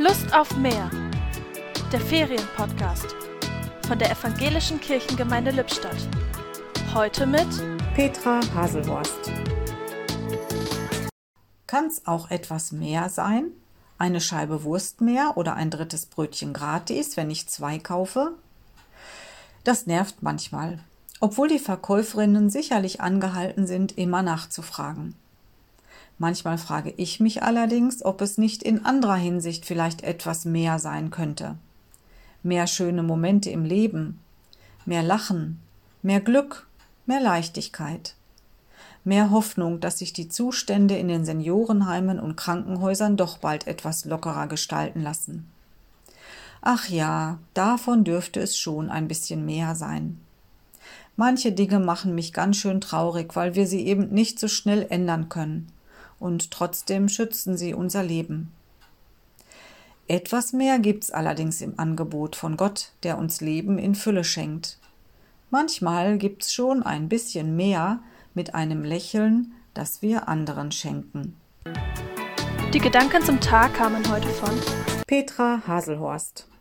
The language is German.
Lust auf mehr. Der Ferienpodcast von der Evangelischen Kirchengemeinde Lippstadt. Heute mit Petra Haselhorst. Kann's auch etwas mehr sein? Eine Scheibe Wurst mehr oder ein drittes Brötchen gratis, wenn ich zwei kaufe? Das nervt manchmal, obwohl die Verkäuferinnen sicherlich angehalten sind, immer nachzufragen. Manchmal frage ich mich allerdings, ob es nicht in anderer Hinsicht vielleicht etwas mehr sein könnte. Mehr schöne Momente im Leben, mehr Lachen, mehr Glück, mehr Leichtigkeit, mehr Hoffnung, dass sich die Zustände in den Seniorenheimen und Krankenhäusern doch bald etwas lockerer gestalten lassen. Ach ja, davon dürfte es schon ein bisschen mehr sein. Manche Dinge machen mich ganz schön traurig, weil wir sie eben nicht so schnell ändern können und trotzdem schützen sie unser Leben. Etwas mehr gibt's allerdings im Angebot von Gott, der uns Leben in Fülle schenkt. Manchmal gibt's schon ein bisschen mehr mit einem Lächeln, das wir anderen schenken. Die Gedanken zum Tag kamen heute von Petra Haselhorst.